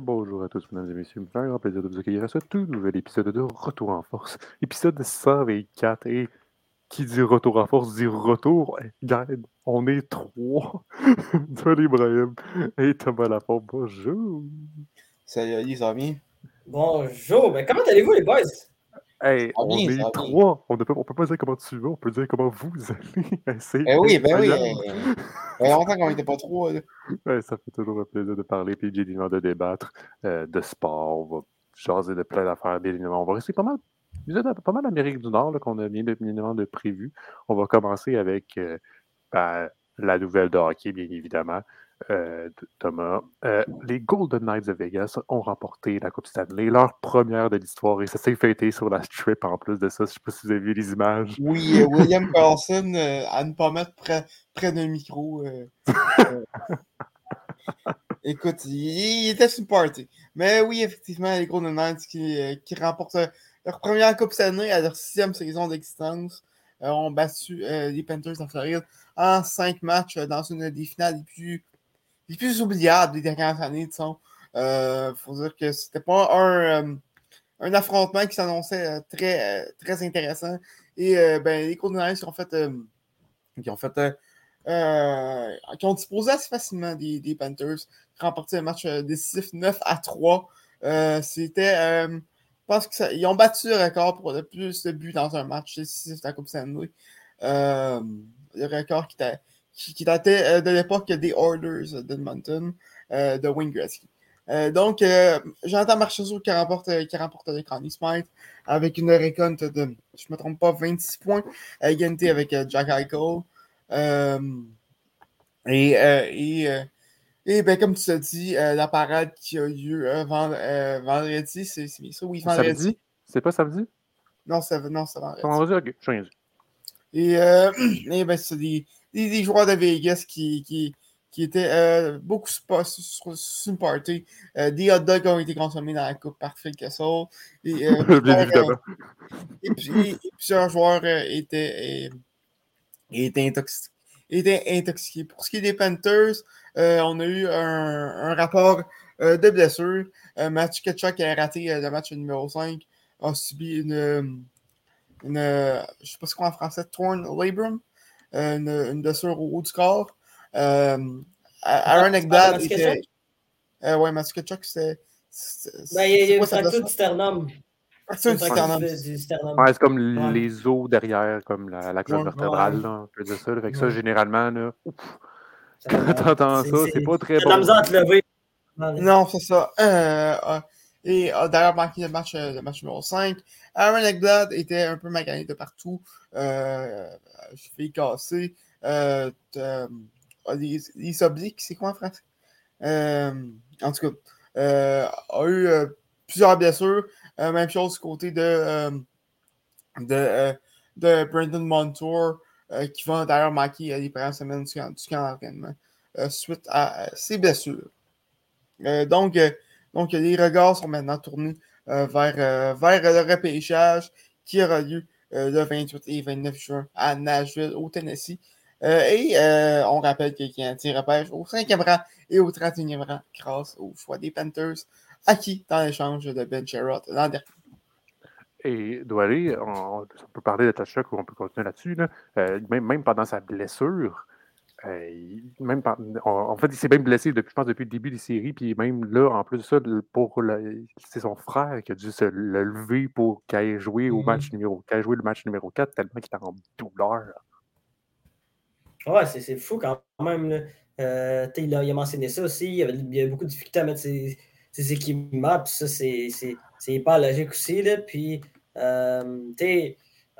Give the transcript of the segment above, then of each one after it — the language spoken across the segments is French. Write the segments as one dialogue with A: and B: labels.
A: bonjour à tous, mesdames et messieurs. Un grand plaisir de vous accueillir à ce tout nouvel épisode de Retour en Force. Épisode 124. Et qui dit Retour en Force dit Retour. Regarde, on est trois. Salut Ibrahim et Thomas Lafont. Bonjour.
B: Salut va bien?
C: Bonjour. Ben, comment allez-vous, les boys?
A: Hey, on
B: bien,
A: est trois. On ne peut, on peut pas dire comment tu vas, on peut dire comment vous allez. C'est
B: Ben oui, ben oui. euh, Ça fait longtemps qu'on n'était pas trois.
A: Ouais, ça fait toujours un plaisir de parler, puis bien évidemment de débattre euh, de sport. On va jaser de plein d'affaires, bien évidemment. On va rester pas mal, vous êtes pas mal d'Amérique du Nord qu'on a bien, bien évidemment de prévu. On va commencer avec euh, ben, la nouvelle de hockey, bien évidemment. Euh, Thomas. Euh, les Golden Knights de Vegas ont remporté la Coupe Stanley, leur première de l'histoire, et ça s'est fêté sur la strip en plus de ça. Je sais pas si vous avez vu les images.
B: Oui, euh, William Carlson, à ne pas mettre près, près d'un micro. Écoute, il, il était sur le party. Mais oui, effectivement, les Golden Knights qui, qui remportent leur première Coupe Stanley à leur sixième saison d'existence ont battu les Panthers de Floride en cinq matchs dans une des finales les plus, les plus oubliables des dernières années. Il faut dire que c'était pas un, euh, un affrontement qui s'annonçait euh, très, euh, très intéressant. Et euh, ben, les Knights qui ont fait, euh, qui ont fait euh, euh, qui ont disposé assez facilement des, des Panthers, qui remporté un match euh, décisif 9 à 3. Euh, C'était, euh, je pense qu'ils ont battu le record pour le plus de buts dans un match décisif de la Coupe Stanley. Euh, le record qui, t'a- qui, qui datait euh, de l'époque des Orders d'Edmonton euh, de Wayne Gretzky. Euh, donc, Jonathan Marchessault qui remporte, qui remporte le Connie Smythe avec une récolte de, je ne me trompe pas, 26 points à égalité avec Jack Eichel. Et, et, et ben, comme tu dit, euh, la parade qui a lieu euh, vend- euh, vendredi, c'est ça? Oui, vendredi.
A: Samedi? C'est pas samedi?
B: Non, c'est non, c'est vendredi.
A: Dire? Ok, je rien dit.
B: Et, et ben, c'est des, des, des joueurs de Vegas qui, qui, qui étaient euh, beaucoup sur, sur, sur une party. Euh, des hot dogs ont été consommés dans la coupe par Phil Kessel. Et, euh,
A: Bien
B: plusieurs,
A: évidemment.
B: et, plusieurs joueurs étaient, étaient, intoxi- étaient intoxiqués. Pour ce qui est des Panthers, on a eu un, un rapport de blessure. Matthew Ketchuk qui a raté le match numéro 5 a subi une, une je ne sais pas ce qu'on en français, torn labrum, une, une blessure au haut du corps. Euh, Aaron Ekblad était. Euh, ouais, Matthew Ketchuk, c'est. c'est-
C: Ben, il y a, une fracture du sternum.
B: Fracture du sternum.
C: du, du sternum.
A: Ouais, c'est comme
C: Ouais.
A: les os derrière, comme la, la colonne vertébrale,
C: Ouais.
A: là, on peut dire ça. là. Fait que ça, généralement, là, ouf,
C: Ça-
A: quand t'entends ça, c'est pas très
C: t'as de la
A: bon.
C: misère à te lever.
B: Non, c'est ça. Euh, euh, et a d'ailleurs manqué le match, euh, le match numéro 5. Aaron Ekblad était un peu magané de partout. Euh, cheville cassée. Euh, euh, les, les obliques, c'est quoi en français? Euh, en tout cas, euh, a eu euh, plusieurs blessures. Euh, même chose du côté de, euh, de, euh, Montour, euh, qui va d'ailleurs manquer euh, les premières semaines du camp, d'entraînement euh, suite à euh, ses blessures. Euh, donc, euh, donc, les regards sont maintenant tournés euh, vers, euh, vers le repêchage qui aura lieu euh, le 28 et 29 juin à Nashville, au Tennessee. Et on rappelle qu'il y a un petit repêche au 5e rang et au 31e rang grâce au choix des Panthers acquis dans l'échange de Ben Sherrod l'an dernier.
A: Et Doualé, on, peut parler de Tachuk ou on peut continuer là-dessus. Là. Même, même pendant sa blessure, même par- en, fait, il s'est même blessé depuis, je pense, depuis le début des séries. Puis même là, en plus de ça, pour c'est son frère qui a dû se le lever pour qu'il ait joué au
C: Mhm.
A: match numéro qu'il joué le match numéro 4 tellement qu'il était en douleur.
C: Ouais, c'est c'est fou quand même. Euh, il, a, il a mentionné ça aussi. Il y avait, il beaucoup de difficultés à mettre ses, ses équipements. Puis ça, c'est c'est- c'est hyper logique aussi. Là. Puis, euh,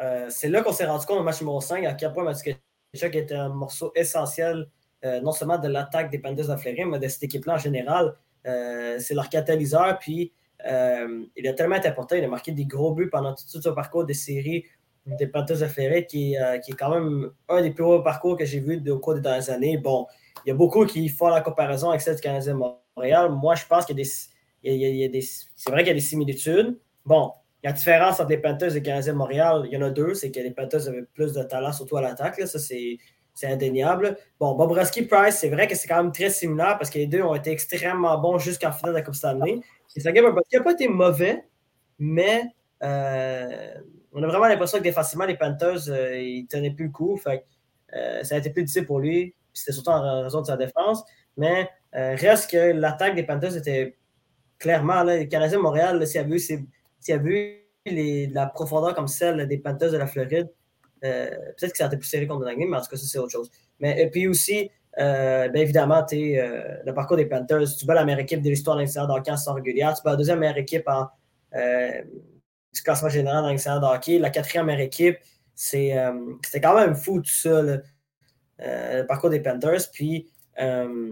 C: euh, c'est là qu'on s'est rendu compte au match numéro 5 à quel point Mathieu Tkachuk était un morceau essentiel, euh, non seulement de l'attaque des Panthers de Fleury, mais de cette équipe-là en général. Euh, c'est leur catalyseur. Puis, euh, il a tellement important. Il a marqué des gros buts pendant tout, son parcours des séries des Panthers de Fleury, qui, est, qui est quand même un des plus hauts parcours que j'ai vu au cours des dernières années. Bon, il y a beaucoup qui font la comparaison avec celle du Canadien de Montréal. Moi, je pense qu'il y a des- c'est vrai qu'il y a des similitudes. Bon, la différence entre les Panthers et les Canadiens de Montréal, il y en a deux, c'est que les Panthers avaient plus de talent, surtout à l'attaque. Ça, c'est indéniable. Bon, Bobrovski Price, c'est vrai que c'est quand même très similaire parce que les deux ont été extrêmement bons jusqu'en finale de la Coupe Stanley. Et Sergei Bobrovski n'a pas été mauvais, mais euh, on a vraiment l'impression que défensivement, les Panthers, euh, ils tenaient plus le coup. Euh, ça a été plus difficile pour lui. C'était surtout en raison de sa défense. Mais reste que l'attaque des Panthers était clairement, les Canadiens de Montréal, s'il y avait eu, les, la profondeur comme celle des Panthers de la Floride, peut-être que ça aurait été plus serré contre Langley, mais en tout cas, ça, c'est autre chose. Mais et puis aussi, bien évidemment, le parcours des Panthers, tu bats la meilleure équipe de l'histoire de l'Institut d'hockey en saison régulière, tu bats la deuxième meilleure équipe en, du classement général dans l'excellent de hockey. La quatrième meilleure équipe, euh, c'était quand même fou tout ça, euh, le, parcours des Panthers. Puis, euh,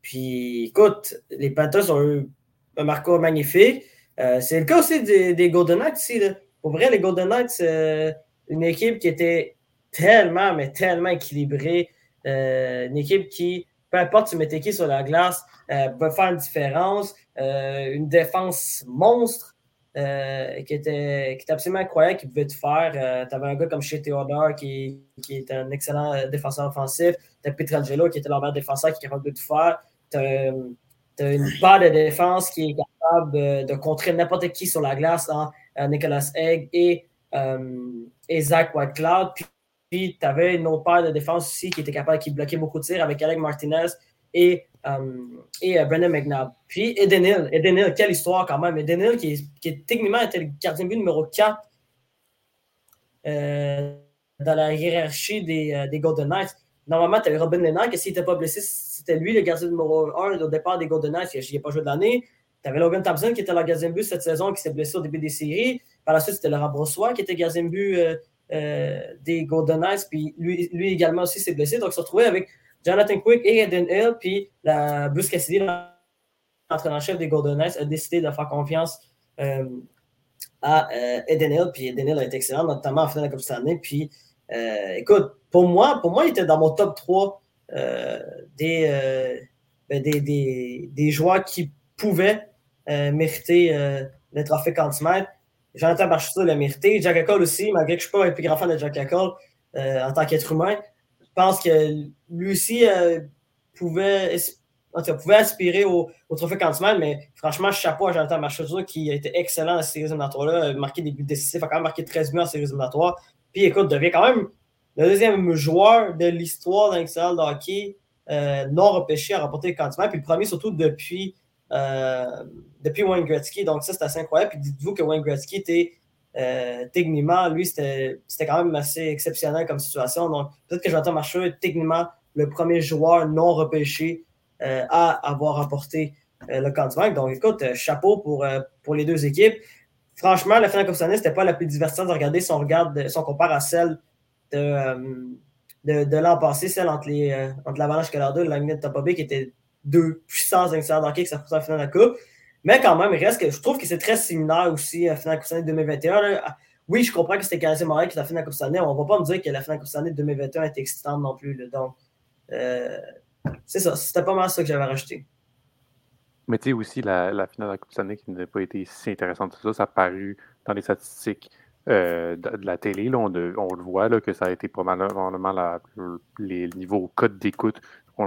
C: puis, écoute, les Panthers ont eu un parcours magnifique. C'est le cas aussi des, Golden Knights ici. Pour vrai, les Golden Knights, c'est une équipe qui était tellement, mais tellement équilibrée. une équipe qui, peu importe tu mettais qui sur la glace, peut faire une différence. une défense monstre. Euh, qui, était, qui absolument incroyable, qui pouvait tout faire. Euh, tu avais un gars comme chez Theodore qui, qui est un excellent euh, défenseur offensif. Tu as Pietrangelo qui était leur meilleur défenseur qui est capable de tout faire. Tu as, une part de défense qui est capable de contrer n'importe qui sur la glace, hein, Nicolas Egg et, et Zach Whitecloud. Puis, tu avais une autre paire de défense aussi qui était capable, qui bloquait beaucoup de tirs avec Alec Martinez et, euh, et euh, Brendan McNabb. Puis Eden Hill. Eden Hill, quelle histoire quand même. Eden Hill, qui, techniquement était le gardien de but numéro 4 euh, dans la hiérarchie des, des Golden Knights. Normalement, tu avais Robin Lennart, que s'il n'était pas blessé, c'était lui le gardien numéro 1 au départ des Golden Knights. Il n'a pas joué de l'année. Tu avais Logan Thompson, qui était le gardien de but cette saison, qui s'est blessé au début des séries. Par la suite, c'était Laurent Brossois, qui était gardien but des Golden Knights. Puis lui, lui également aussi s'est blessé. Donc, s'est retrouvé avec Jonathan Quick et Eden Hill, puis la Bruce Cassidy, l'entraîneur-chef des Golden Knights, a décidé de faire confiance euh, à euh, Eden Hill, puis Eden Hill a été excellent, notamment en finale de la Coupe Stanley. Puis, euh, écoute, pour moi, pour moi, il était dans mon top 3 des, ben, des, des, des, joueurs qui pouvaient mériter le trophée Conn Jonathan Marchessault l'a mérité. Jack Eichel aussi, malgré que je ne suis pas un plus grand fan de Jack Eichel en tant qu'être humain. Je pense que lui aussi euh, pouvait, pouvait aspirer au, trophée Cantimel, mais franchement, chapeau à Jonathan Marchessault qui a été excellent dans cette série éliminatoire-là, a marqué des buts décisifs, a quand même marqué 13 buts en série éliminatoire. Puis écoute, devient quand même le deuxième joueur de l'histoire d'un de hockey euh, non repêché à remporter le Cantimel, puis le premier surtout depuis, euh, depuis Wayne Gretzky. Donc ça, c'est assez incroyable. Puis dites-vous que Wayne Gretzky était euh, techniquement, lui, c'était quand même assez exceptionnel comme situation. Donc, peut-être que Jonathan Marcheux est techniquement le premier joueur non repêché euh, à avoir remporté euh, le candidat. Donc, écoute, chapeau pour, pour les deux équipes. Franchement, la finale ce n'était pas la plus divertissante de regarder si on, regarde, si on compare à celle de, l'an passé, celle entre, les, entre l'Avalanche Colorado et l'Agnet de Tampa qui étaient deux puissances excellentes d'hockey qui s'affrontent en finale de la Coupe. Mais quand même, il reste que je trouve que c'est très similaire aussi à la finale Coupe Stanley 2021. Oui, je comprends que c'était Canadien Montréal qui a la finale Coupe Stanley. On ne va pas me dire que la finale Coupe Stanley 2021 était excitante non plus. Donc, euh, c'est ça. C'était pas mal ça que j'avais rajouté.
A: Mais tu sais aussi, la, la, finale de la Coupe Stanley qui n'a pas été si intéressante que ça, ça a paru dans les statistiques euh, de, la télé. Là, on, le voit là, que ça a été probablement la, les niveaux code d'écoute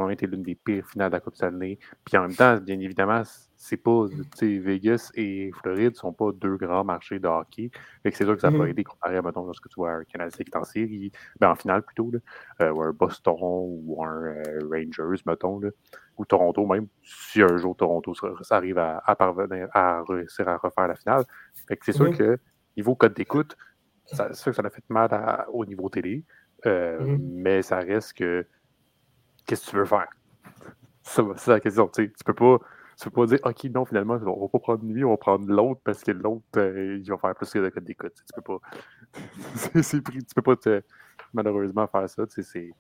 A: ont été l'une des pires finales de la Coupe Stanley. Puis en même temps, bien évidemment, c'est pas, Vegas et Floride sont pas deux grands marchés de hockey. c'est sûr que ça peut mm-hmm. aider comparé à, mettons, lorsque tu vois un Canadien qui est en série, ben, en finale plutôt, là, euh, ou un Boston ou un euh, Rangers, mettons, là, ou Toronto même, si un jour Toronto arrive à, parvenir à réussir à refaire la finale. Fait que c'est sûr mm-hmm. que niveau code d'écoute, c'est sûr que ça a fait mal au niveau télé, euh, mm-hmm. mais ça reste que qu'est-ce que tu veux faire? C'est la question. Tu peux pas. Tu peux pas dire, OK, non, finalement, on va pas prendre lui, on va prendre l'autre parce que l'autre, euh, il va faire plus que le code d'écoute. Tu peux pas. tu peux pas malheureusement faire ça. C'est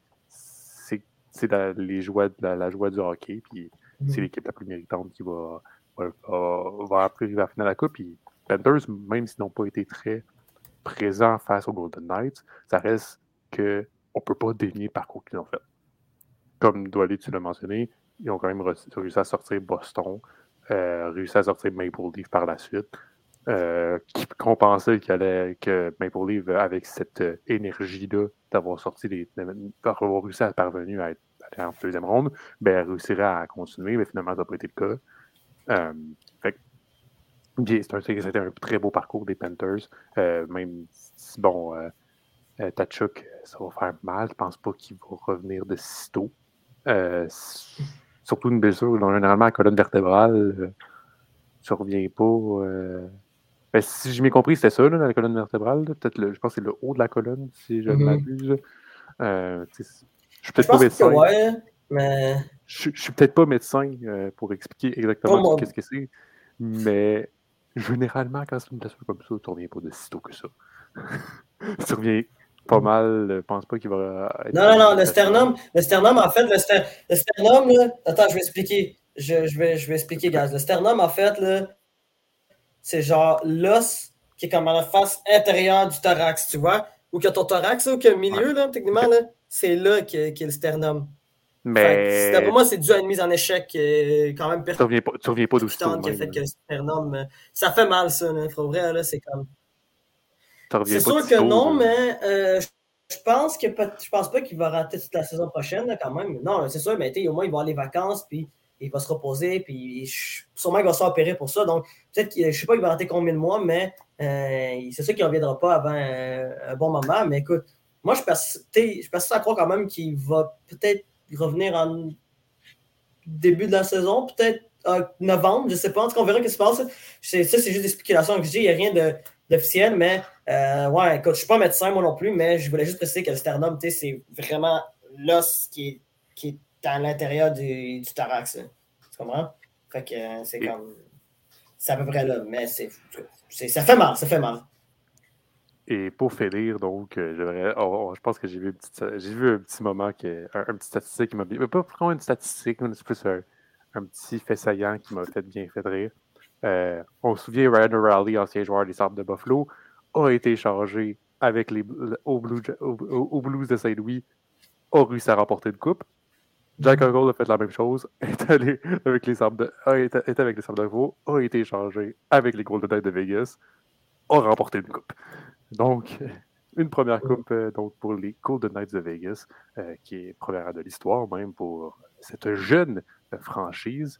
A: la, les joies, la, la, joie du hockey, puis c'est mm-hmm. l'équipe la plus méritante qui va, va, va, arriver à la finale de la Coupe. Puis Panthers, même s'ils n'ont pas été très présents face aux Golden Knights, ça reste qu'on ne peut pas dénier le parcours qu'ils ont fait comme Doualé, tu l'as mentionné, ils ont quand même réussi à sortir Boston, euh, réussi à sortir Maple Leaf par la suite. euh, qu'on qu'il allait, que Maple Leaf, avec cette énergie-là d'avoir sorti d'avoir réussi à parvenir à être en deuxième ronde, ben, réussirait à continuer, mais finalement, ça n'a pas été le cas. Euh, c'était un, très beau parcours des Panthers. Euh, même si, bon, euh, euh, Tachuk, ça va faire mal. Je pense pas qu'il va revenir de sitôt. surtout une blessure, dont généralement, la colonne vertébrale, ça ne revient pas. Ben, si j'ai bien compris, c'était ça, la colonne vertébrale. Peut-être, je pense que c'est le haut de la colonne, si je ne mm-hmm. m'abuse. je suis peut-être pas médecin.
C: mais...
A: Je, suis peut-être pas médecin pour expliquer exactement ce que c'est, mais généralement, quand c'est une blessure comme ça, tu reviens pas de sitôt que ça. tu reviens pas mal. Je pense pas qu'il va.
C: Être non, non, non, le sternum, le sternum, en fait, le, sternum, là, attends, je vais expliquer. Je, je, vais, je vais expliquer, guys. Le sternum, en fait, là, c'est genre l'os qui est comme à la face intérieure du thorax, tu vois? Ou que ton thorax, ou que le milieu, là, techniquement, là, c'est là qu'est est le sternum.
A: Mais.
C: Pour moi, c'est dû à une mise en échec euh, quand même
A: Tu reviens pas, reviens pas
C: fait que euh, ça fait mal, ça. Là. Faut vrai, là, c'est comme. C'est sûr que non, mais euh, je pense que je pense pas qu'il va rater toute la saison prochaine, quand même. Non, c'est sûr, mais au moins, il va avoir les vacances, puis il va se reposer, puis sûrement il va s'opérer pour ça. Donc, peut-être qu'il, je sais pas, il va rater combien de mois, mais c'est sûr qu'il ne reviendra pas avant un bon moment. Mais écoute, moi, je pense à croire quand même qu'il va peut-être revenir en début de la saison, peut-être en novembre, je sais pas. En tout cas, on verra ce qui se passe. Ça, c'est juste des spéculations que j'ai. Il n'y a rien d'officiel, mais euh, ouais, écoute, je suis pas médecin moi non plus, mais je voulais juste préciser que le sternum, c'est vraiment l'os qui est, qui est à l'intérieur du, du, thorax. Tu comprends? Fait que euh, c'est comme. C'est à peu près là, mais c'est. Ça fait mal, ça fait mal.
A: Et pour finir, donc, euh, oh, oh, je pense que j'ai vu, vu, un petit moment, un, petit statistique qui m'a bien. Pas vraiment une statistique, mais c'est plus un, petit fait saillant qui m'a fait bien fait rire. Euh, on se souvient, Ryan O'Reilly, ancien joueur des Sables de Buffalo, a été échangé avec les, au, Blues de Saint-Louis, a réussi à remporter une coupe. Jack mm-hmm. O'Gole a fait la même chose, est allé avec les Sables de, est, avec les Sables de Vaud, a été échangé avec les Golden Knights de Vegas, a remporté une coupe. Donc, une première coupe euh, donc, pour les Golden Knights de Vegas, euh, qui est première de l'histoire même pour cette jeune euh, franchise.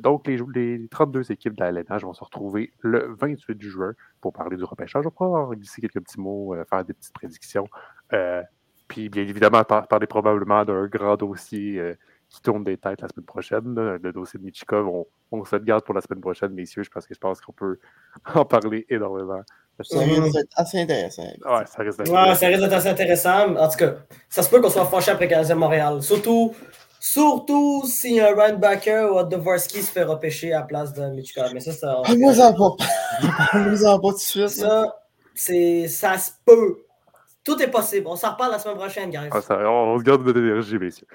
A: Donc, les, les, 32 équipes de la LNH vont se retrouver le 28 juin pour parler du repêchage. On pouvoir glisser quelques petits mots, faire des petites prédictions. puis, bien évidemment, parler probablement d'un grand dossier qui tourne des têtes la semaine prochaine. Le dossier de Michikov, on, on se le garde pour la semaine prochaine, messieurs, parce que je pense qu'on peut en parler énormément.
B: Ça risque d'être assez intéressant.
A: Ouais, ça risque
C: d'être assez intéressant. En tout cas, ça se peut qu'on soit fâché après Canadien Montréal. Surtout, surtout si un Backer ou un Dvorsky se fait repêcher à la place de Michikov. Mais ça, ça.
B: En pas. On vous en pas tout de suite.
C: Ça, ça se peut. Tout est possible. On s'en reparle la semaine prochaine, guys.
A: Ah, on, se garde de l'énergie, messieurs.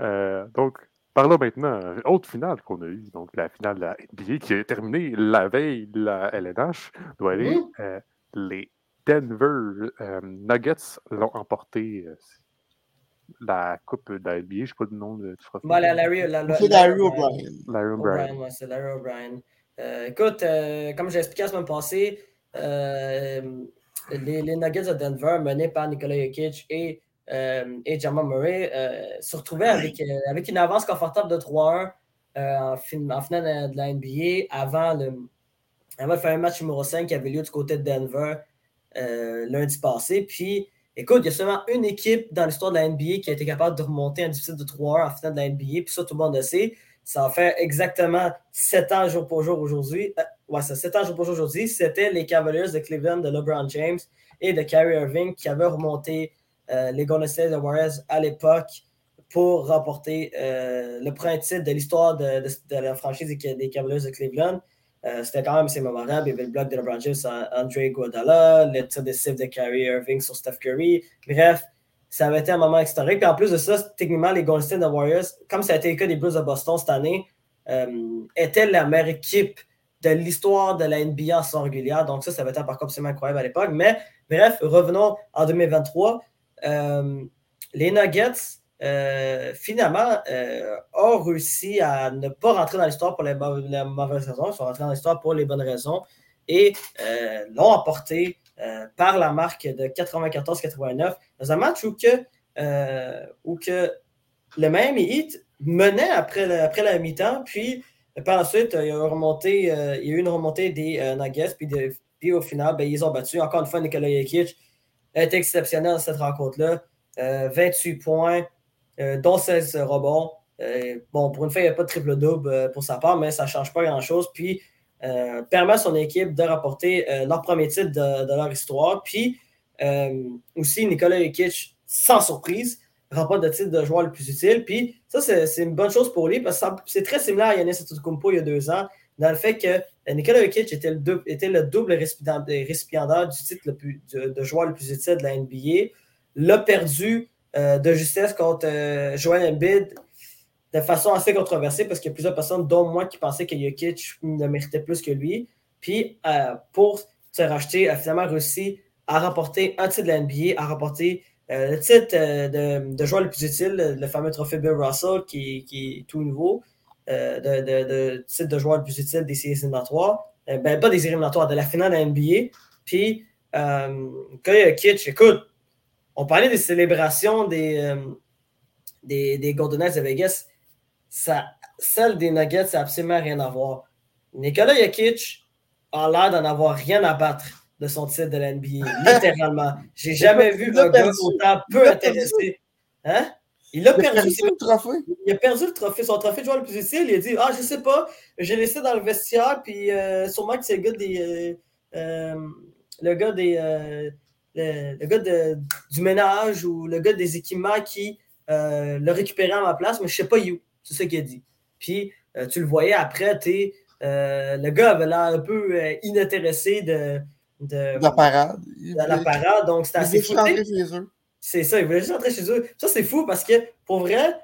A: Euh, donc, Parlons maintenant, autre finale qu'on a eue, donc la finale de la NBA qui a terminé la veille de la LNH, doit aller. Mmh. Euh, les Denver euh, Nuggets l'ont emporté euh, la Coupe de la NBA, je ne sais pas le nom de
C: trophée. Bon, Larry,
B: Larry O'Brien.
A: Larry O'Brien.
C: c'est Larry O'Brien. écoute, comme j'ai expliqué la semaine passée, les, les, Nuggets de Denver, menés par Nikola Jokic et et Jamal Murray euh, se retrouvaient avec, euh, avec une avance confortable de 3-1 en, finale de la NBA avant le, avant fameux match numéro 5 qui avait lieu du côté de Denver lundi passé. Puis, écoute, il y a seulement une équipe dans l'histoire de la NBA qui a été capable de remonter un déficit de 3-1 en finale de la NBA. Puis ça, tout le monde le sait. Ça a fait exactement 7 ans jour pour jour aujourd'hui. ouais, ça 7 ans jour pour jour aujourd'hui. C'était les Cavaliers de Cleveland de LeBron James et de Kyrie Irving qui avaient remonté euh, les Golden State Warriors à l'époque pour remporter euh, le premier titre de l'histoire de, la franchise des, Cavaliers de Cleveland. Euh, c'était quand même assez mémorable. Il y avait le bloc de LeBron James à Andre Guadala, le tir décisif de Kyrie Irving sur Steph Curry. Bref, ça avait été un moment historique. Puis en plus de ça, techniquement, les Golden State Warriors, comme ça a été le des Blues de Boston cette année, étaient la meilleure équipe de l'histoire de la NBA en régulière. Donc ça, ça avait été un parcours absolument incroyable à l'époque. Mais bref, revenons en 2023. Euh, les Nuggets, euh, finalement, euh, ont réussi à ne pas rentrer dans l'histoire pour les, mauvaises raisons. Ils sont rentrés dans l'histoire pour les bonnes raisons. et l'ont emporté par la marque de 94-89 dans un match où que, où que le Miami Heat menait après, après la mi-temps, puis par la suite, il y a, eu une remontée des Nuggets, puis, au final, ben, ils ont battu. Encore une fois, Nikola Jokic est exceptionnel dans cette rencontre-là. 28 points, dont 16 rebonds. Euh, bon, pour une fois, il n'y a pas de triple-double euh, pour sa part, mais ça ne change pas grand-chose. Puis, euh, permet à son équipe de rapporter leur premier titre de, leur histoire. Puis, aussi, Nicolas Jokic, sans surprise, remporte le titre de joueur le plus utile. Puis, ça, c'est une bonne chose pour lui parce que c'est très similaire à Yannis Antetokounmpo il y a deux ans, dans le fait que Nicolas Jokic était le, le double récipiendaire du titre le plus, de, joueur le plus utile de la NBA. L'a perdu de justesse contre Joel Embiid de façon assez controversée parce qu'il y a plusieurs personnes, dont moi, qui pensaient que Jokic ne méritait plus que lui. Puis, euh, pour se racheter, a finalement réussi à remporter un titre de la NBA, à remporter euh, le titre euh, de, joueur le plus utile, le fameux trophée Bill Russell qui est tout nouveau, de, de, titre de joueur le plus utile des séries éliminatoires. ben, pas des séries éliminatoires, de la finale de la NBA. Puis, quand Jokic, écoute, on parlait des célébrations des, des, des Golden Knights de Vegas ça, celle des Nuggets, ça n'a absolument rien à voir. Nicolas Jokic a l'air d'en avoir rien à battre de son titre de l'NBA, littéralement. J'ai jamais vu un gars autant peu intéressé. Hein? Il a, perdu, le trophée. Il a perdu le trophée, son trophée de joueur le plus utile. Il a dit Ah, je sais pas, j'ai laissé dans le vestiaire, puis euh, sûrement que c'est le gars des. Euh, euh, le gars des. Le, gars de, du ménage ou le gars des équipements qui l'a récupéré à ma place, mais je sais pas où. C'est ça qu'il a dit. Puis, tu le voyais après, le gars avait l'air un peu inintéressé de,
B: de, la parade.
C: De la parade, donc c'était assez fou. C'est ça, il voulait juste rentrer chez eux. Ça, c'est fou parce que, pour vrai,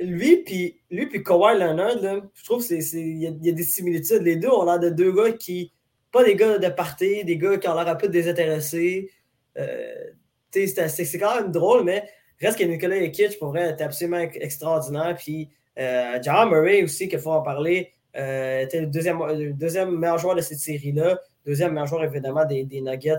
C: lui puis lui puis Kawhi Leonard, je trouve qu'il y, y a des similitudes. Les deux ont l'air de deux gars qui, pas des gars de party, des gars qui ont l'air un peu désintéressés. c'est quand même drôle, mais Reste que Nicolas Jokic, pour vrai, était absolument extraordinaire. Puis euh, John Murray aussi, qu'il faut en parler, euh, était le deuxième, deuxième meilleur joueur de cette série-là. Deuxième meilleur joueur, évidemment, des, Nuggets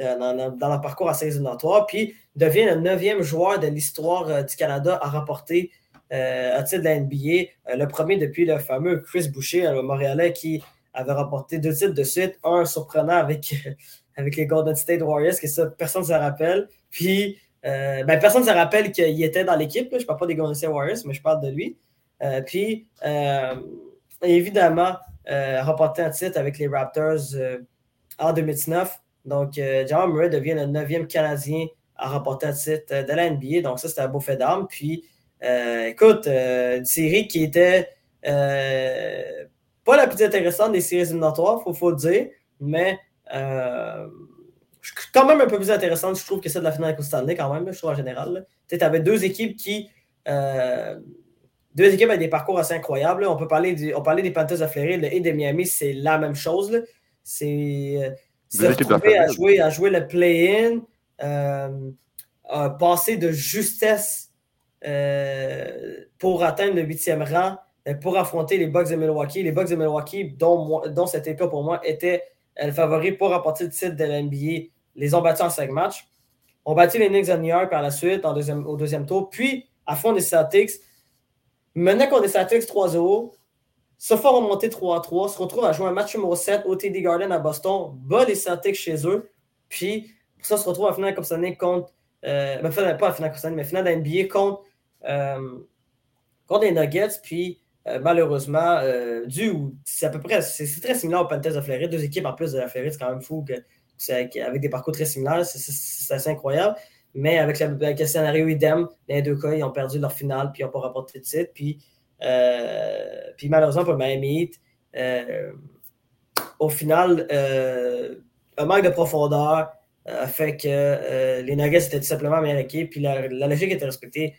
C: euh, euh, dans, leur parcours à séries éliminatoires. Puis devient le neuvième joueur de l'histoire du Canada à remporter un titre de la NBA. le premier depuis le fameux Chris Boucher, le Montréalais, qui avait remporté deux titres de suite. Un surprenant avec, avec les Golden State Warriors, que ça, personne ne se rappelle. Puis, euh, ben, personne ne se rappelle qu'il était dans l'équipe. Je ne parle pas des Golden State Warriors, mais je parle de lui. Euh, puis, euh, évidemment, remporté un titre avec les Raptors en 2019. Donc, Jamal Murray devient le neuvième Canadien à remporter un titre de la NBA. Donc, ça, c'était un beau fait d'armes. Puis, écoute, une série qui était pas la plus intéressante des séries éliminatoires, il faut, le dire, mais quand même un peu plus intéressante, je trouve, que celle de la finale Stanley, quand même, je trouve en général. Tu avais deux équipes qui. Euh, deux équipes avec des parcours assez incroyables. On peut parler on parlait des Panthers de Floride et des Miami, c'est la même chose. C'est se retrouver à jouer, à jouer le play-in, euh, passer de justesse euh, pour atteindre le huitième rang, pour affronter les Bucks de Milwaukee. Les Bucks de Milwaukee, dont, dont cet état pour moi était le favori pour remporter le titre de l'NBA, les ont battus en cinq matchs. Ont battu les Knicks de New York par la suite en deuxième, au deuxième tour. Puis, à fond des Celtics, menaient contre les Celtics 3-0, se font remonter 3-3, se retrouvent à jouer un match numéro 7 au TD Garden à Boston, bat les Celtics chez eux. Puis, pour ça, se retrouve à finale Stanley contre. Euh, ben, pas à finale Coupe Stanley, mais finale d'NBA contre, euh, contre les Nuggets. Puis, euh, malheureusement, c'est à peu près, c'est très similaire aux Panthers de Floride, deux équipes en plus de la c'est quand même fou que, avec des parcours très similaires, c'est assez incroyable. Mais avec, le scénario idem, les deux cas, ils ont perdu leur finale, puis ils n'ont pas rapporté de titre. Puis, puis malheureusement pour Miami Heat, au final, un manque de profondeur a fait que les Nuggets étaient tout simplement la meilleure équipe, puis la, la logique était respectée.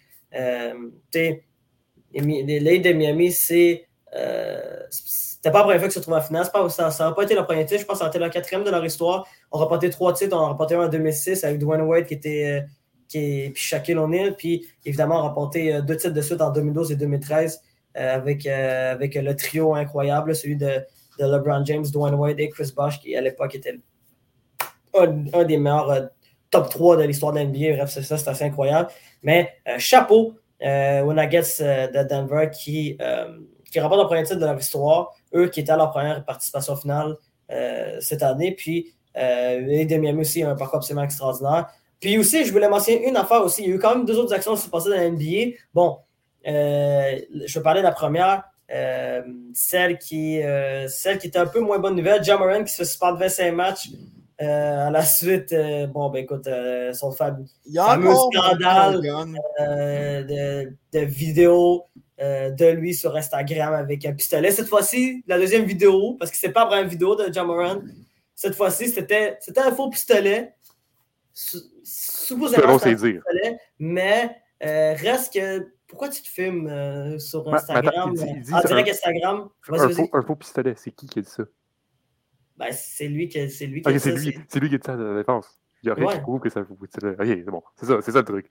C: L'Aide de Miami, c'est. Euh, c'était pas la première fois qu'ils se trouvent en finale. Ça n'a pas été leur premier titre. Je pense que ça a été leur quatrième de leur histoire. On remporté trois titres. On a remporté un en 2006 avec Dwayne Wade qui était. Euh, qui est, puis Shaquille O'Neal. Puis évidemment, on remporté euh, deux titres de suite en 2012 et 2013 avec, avec le trio incroyable, celui de, de LeBron James, Dwayne Wade et Chris Bosh, qui à l'époque était un, des meilleurs euh, top 3 de l'histoire de l'NBA. Bref, c'est ça, c'est assez incroyable. Mais euh, chapeau euh, aux Nuggets de Denver qui, qui remportent le premier titre de leur histoire. Eux qui étaient à leur première participation finale cette année. Puis de Miami aussi, un parcours absolument extraordinaire. Puis aussi, je voulais mentionner une affaire aussi. Il y a eu quand même deux autres actions qui se sont passées dans l'NBA. Bon, je vais parler de la première. celle, qui, celle qui était un peu moins bonne nouvelle, Jamoran qui se suspend 25 matchs euh, à la suite, euh, bon, ben écoute, euh, son fameux scandale de, de, vidéo de lui sur Instagram avec un pistolet. Cette fois-ci, la deuxième vidéo, parce que c'est pas vraiment une vidéo de Jamoran, cette fois-ci, c'était un faux pistolet. Supposément, un pistolet, mais reste que pourquoi tu te filmes sur Instagram? en direct Instagram?
A: Un, faux, pistolet, c'est qui qui a dit ça?
C: Ben, c'est lui qui c'est lui qui
A: c'est lui, c'est lui qui est de la défense. Il n'y a rien qui prouve que ça vous. Ok, c'est bon. C'est ça, c'est ça le truc.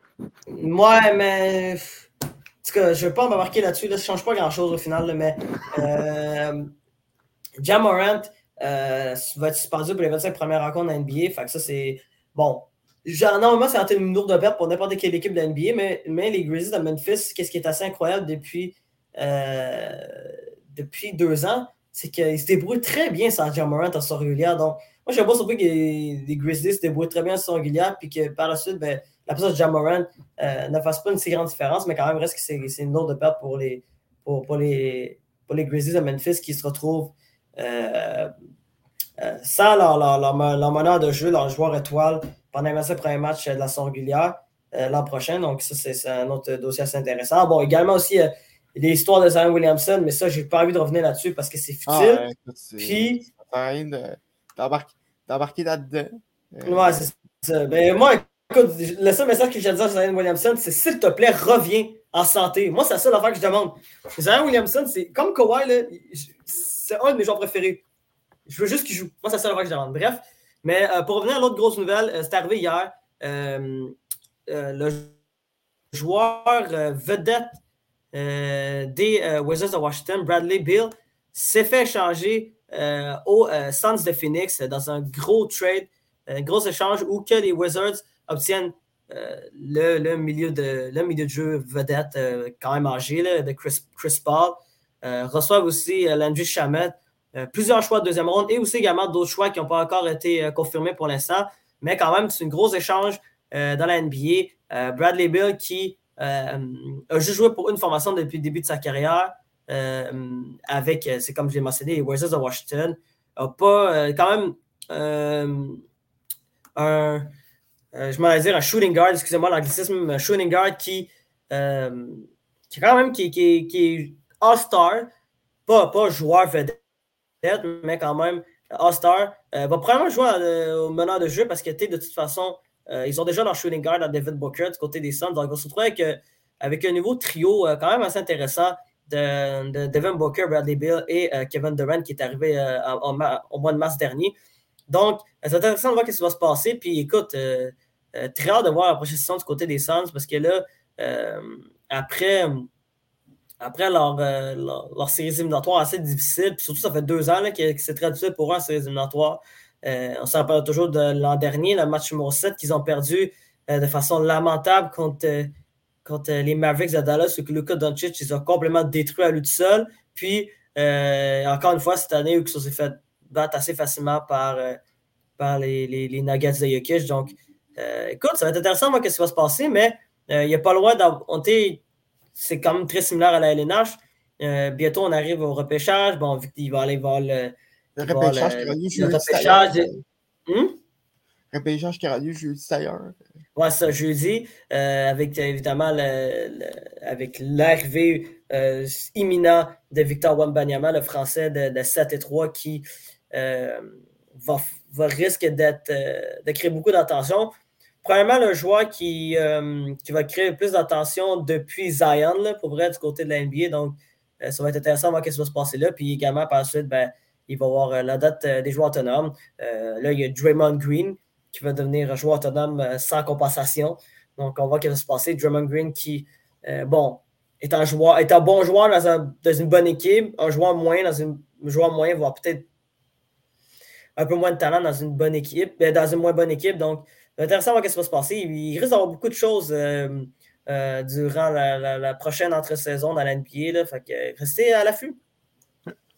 C: Ouais, mais. En tout cas, je ne vais pas m'embarquer là-dessus. Là, ça ne change pas grand-chose au final. mais euh, Jamorant euh, va être suspendu pour les 25 premières rencontres de NBA. Fait que ça, c'est. Bon. Genre, normalement, c'est une lourde perte pour n'importe quelle équipe de NBA, mais, mais les Grizzlies de Memphis, qu'est-ce qui est assez incroyable depuis, euh, depuis deux ans, c'est qu'il se débrouille très bien sans Jamorant en son régulière. Donc, moi, je suis pas surpris que les, Grizzlies se débrouillent très bien sans régulière, puis que par la suite, ben, la présence de Jamorant euh, ne fasse pas une si grande différence, mais quand même, reste que c'est une lourde perte pour les, pour, les, pour les Grizzlies de Memphis qui se retrouvent euh, sans leur, leur, leur, meneur de jeu, leur joueur étoile, pendant les premiers matchs de la saison régulière l'an prochain. Donc, ça, c'est un autre dossier assez intéressant. Bon, également aussi il y a des histoires de Zion Williamson, mais ça, j'ai pas envie de revenir là-dessus parce que c'est futile. Ah, écoute, Puis.
B: d'embarquer là-dedans.
C: Euh, ouais, c'est ça. Ben, moi, écoute, le seul message que j'ai à dire à Zion Williamson, c'est s'il te plaît, reviens en santé. Moi, c'est la seule affaire que je demande. Zion Williamson, c'est comme Kawhi, c'est un de mes joueurs préférés. Je veux juste qu'il joue. Moi, c'est la seule affaire que je demande. Bref. Mais euh, pour revenir à l'autre grosse nouvelle, euh, c'est arrivé hier. le joueur vedette euh, des euh, Wizards de Washington, Bradley Bill, s'est fait échanger euh, aux Suns de Phoenix dans un gros trade, un gros échange où que les Wizards obtiennent le, milieu de, jeu vedette quand même âgé de Chris, Chris Paul, reçoivent aussi Landry Shamet, plusieurs choix de deuxième ronde et aussi également d'autres choix qui n'ont pas encore été confirmés pour l'instant. Mais quand même, c'est un gros échange dans la NBA. Bradley Bill qui euh, a juste joué pour une formation depuis le début de sa carrière euh, avec, euh, c'est comme je l'ai mentionné, les Wizards de Washington. A pas quand même un, je m'allais dire un shooting guard, excusez-moi l'anglicisme, un shooting guard qui, qui quand même qui, qui, qui est all-star, pas, pas joueur vedette, mais quand même all-star. va probablement jouer au meneur de jeu parce que de toute façon, euh, ils ont déjà leur shooting guard à David Booker du côté des Suns. Donc, on se retrouve avec, euh, avec un nouveau trio euh, quand même assez intéressant de, Devin Booker, Bradley Bill et Kevin Durant qui est arrivé au mois de mars dernier. Donc, c'est intéressant de voir ce qui va se passer. Puis, écoute, très hâte de voir la prochaine saison du côté des Suns parce que là, après après leur, leur, série éliminatoire assez difficile, puis surtout ça fait deux ans que, c'est très pour eux en série éliminatoire. Euh, on s'en parle toujours de l'an dernier, le match numéro 7 qu'ils ont perdu euh, de façon lamentable contre, euh, contre les Mavericks de Dallas, où Luka Doncic ils ont complètement détruit à lui tout seul. Puis, encore une fois, cette année, où ils se sont fait battre assez facilement par, par les, les, de Jokic. Donc, écoute, ça va être intéressant de voir ce qui va se passer, mais il n'y a pas loin d'avoir. C'est quand même très similaire à la LNH. bientôt, on arrive au repêchage. Bon, vu qu'il va aller voir le le repêchage qui aura lieu jeudi repêchage?
B: Repêchage qui aura lieu jeudi d'ailleurs.
C: Ouais, ça, jeudi, euh, avec évidemment avec l'arrivée euh, imminente de Victor Wembanyama, le français de, 7 et 3, qui euh, va, va risque d'être de créer beaucoup d'attention. Premièrement, le joueur qui, qui va créer plus d'attention depuis Zion, pour vrai, du côté de la NBA. Donc, ça va être intéressant de voir ce qui va se passer là. Puis également, par la suite, ben, il va y avoir euh, la date euh, des joueurs autonomes. Euh, là, il y a Draymond Green qui va devenir un joueur autonome sans compensation. Donc, on voit ce qui va se passer. Draymond Green qui, bon, est un, joueur, est un bon joueur dans, une bonne équipe, un joueur moyen dans une joueur moyen, voire peut-être un peu moins de talent dans une bonne équipe, ben, dans une moins bonne équipe. Donc, intéressant de voir ce qui va se passer. Il risque d'avoir beaucoup de choses durant la, prochaine entre-saison dans la NBA. fait que, restez à l'affût.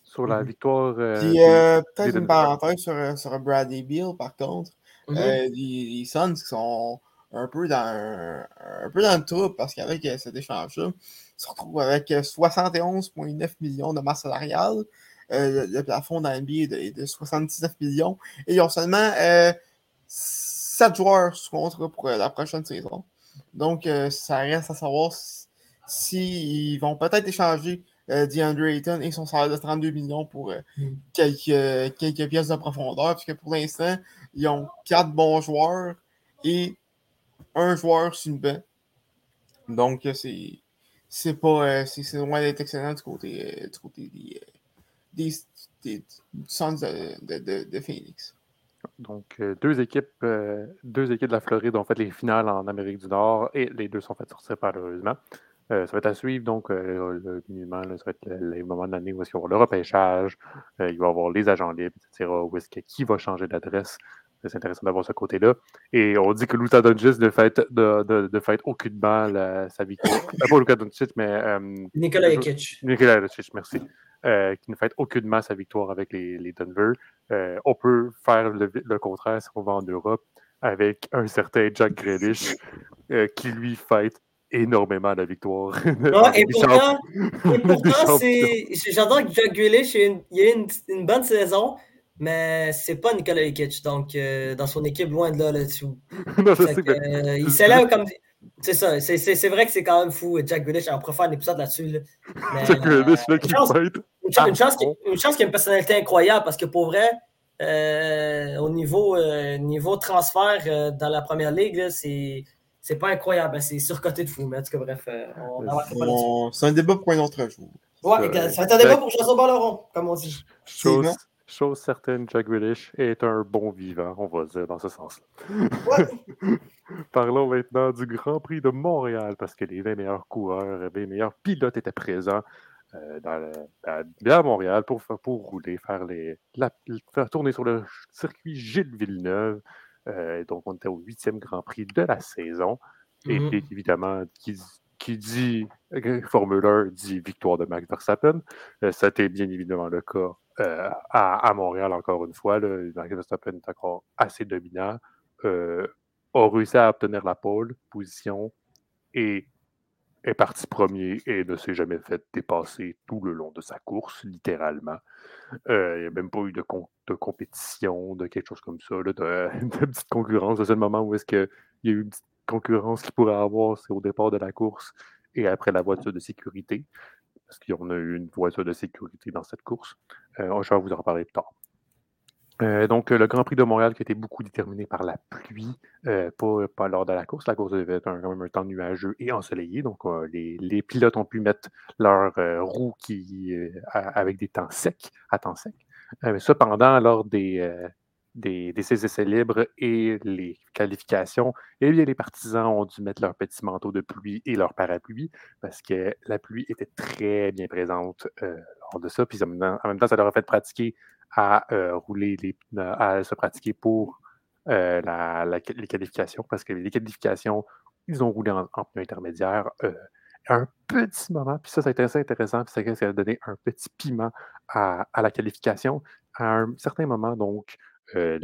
A: Sur la victoire.
B: Puis, peut-être une parenthèse sur, sur Bradley Beal, par contre. Mhm. les, Suns qui sont un peu dans, un, peu dans le trou parce qu'avec euh, cet échange-là, ils se retrouvent avec 71,9 euh, millions de masse salariale. Euh, le, plafond dans NBA est de, 79 millions. Et ils ont seulement 7 joueurs sous contrat pour la prochaine saison. Donc, ça reste à savoir s'ils vont peut-être échanger DeAndre Ayton et son salaire de 32 millions pour mm. quelques, quelques pièces de profondeur, puisque pour l'instant, ils ont 4 bons joueurs et un joueur sur une banc. Donc, c'est c'est pas euh, c'est loin d'être excellent du côté, euh, du côté des, euh, des, de, de, Phoenix.
A: Donc, deux équipes, deux équipes de la Floride ont fait les finales en Amérique du Nord et les deux sont faites sortir malheureusement. ça va être à suivre, donc, le, minimum, ça va être les moments de l'année où il va y avoir le repêchage, il va y avoir les agents libres, etc., où est-ce que, qui va changer d'adresse. C'est intéressant d'avoir ce côté-là. Et on dit que Luka Doncic ne fait, de, de, de fait aucunement la, sa victoire. Euh, pas Luka Doncic, mais. Euh,
C: Nikola Jokic.
A: Nikola Jokic, merci. Euh, qui ne fait aucunement sa victoire avec les, les Denver. Euh, on peut faire le, le, contraire si on va en Europe avec un certain Jack Grealish euh, qui lui fête énormément la victoire.
C: et, pourtant, et pourtant, j'adore que Jack Grealish ait une, il a une, une bonne saison, mais c'est pas Nicolas Jokic. Donc, euh, dans son équipe, loin de là, là-dessous. euh, il s'élève comme. C'est ça, c'est vrai que c'est quand même fou. Jack Grealish, on pourrait faire un épisode là-dessus. Là. Jack Grealish, là, qui chance, une, chance une chance qu'il a une personnalité incroyable parce que pour vrai, euh, au niveau, euh, niveau transfert dans la première ligue, c'est c'est pas incroyable. C'est surcoté de fou. Mais en tout cas, bref, on
B: C'est un débat pour un autre jour.
C: Ouais, ça va être un débat pour Jason Balleron, comme on dit.
A: Chose, Chose certaine, Jack Grealish est un bon vivant, on va dire, dans ce sens-là. Parlons maintenant du Grand Prix de Montréal, parce que les 20 meilleurs coureurs, les meilleurs pilotes étaient présents euh, dans à Montréal pour, pour rouler, faire, les, faire tourner sur le circuit Gilles Villeneuve. Euh, donc, on était au huitième Grand Prix de la saison. Et mm-hmm. évidemment, qui, qui dit Formule 1 dit victoire de Max Verstappen. Euh, ça a été bien évidemment le cas euh, à, Montréal, encore une fois. Là, Max Verstappen est encore assez dominant. Euh, a réussi à obtenir la pole position et est parti premier et ne s'est jamais fait dépasser tout le long de sa course, littéralement. Euh, il n'y a même pas eu de, compétition, de quelque chose comme ça, de, de, petite concurrence. Le moment où est-ce qu'il y a eu une petite concurrence qu'il pourrait avoir, c'est au départ de la course et après la voiture de sécurité parce qu'on a eu une voiture de sécurité dans cette course. Euh, je vais vous en reparler plus tard. Euh, donc, le Grand Prix de Montréal qui a été beaucoup déterminé par la pluie, euh, pas, lors de la course. La course devait être quand même un temps nuageux et ensoleillé. Donc, les, pilotes ont pu mettre leurs roues qui, avec des temps secs, à temps sec. cependant, lors des, essais libres et les qualifications, eh bien, les partisans ont dû mettre leur petit manteau de pluie et leur parapluie parce que la pluie était très bien présente euh, lors de ça. Puis en même temps, ça leur a fait pratiquer à euh, rouler à se pratiquer pour euh, la, les qualifications parce que les qualifications, ils ont roulé en, en pneu intermédiaire un petit moment, puis ça, ça a été assez intéressant, puis ça, a donné un petit piment à, la qualification. À un certain moment, donc, euh,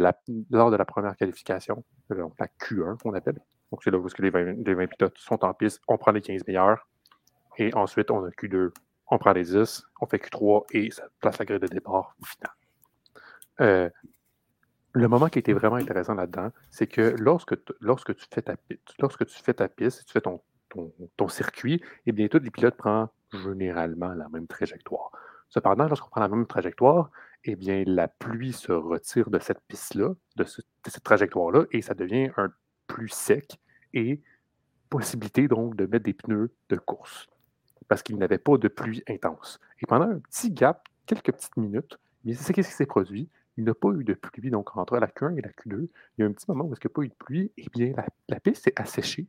A: lors de la première qualification, donc la Q1 qu'on appelle. Donc c'est là où les 20, les 20 pilotes sont en piste, on prend les 15 meilleurs. Et ensuite, on a Q2, on prend les 10, on fait Q3 et ça place la grille de départ au final. Euh, le moment qui été vraiment intéressant là-dedans, c'est que lorsque, lorsque, tu fais ta, lorsque tu fais ta piste, tu fais ton, ton, circuit, et eh bien tous les pilotes prennent généralement la même trajectoire. Cependant, lorsqu'on prend la même trajectoire, eh bien, la pluie se retire de cette piste-là, de, cette trajectoire-là, et ça devient un plus sec et possibilité donc de mettre des pneus de course parce qu'il n'avait pas de pluie intense. Et pendant un petit gap, quelques petites minutes, c'est qu'est-ce qui s'est produit? Il n'a pas eu de pluie, donc entre la Q1 et la Q2, il y a un petit moment où il n'y a pas eu de pluie, et bien la, piste s'est asséchée,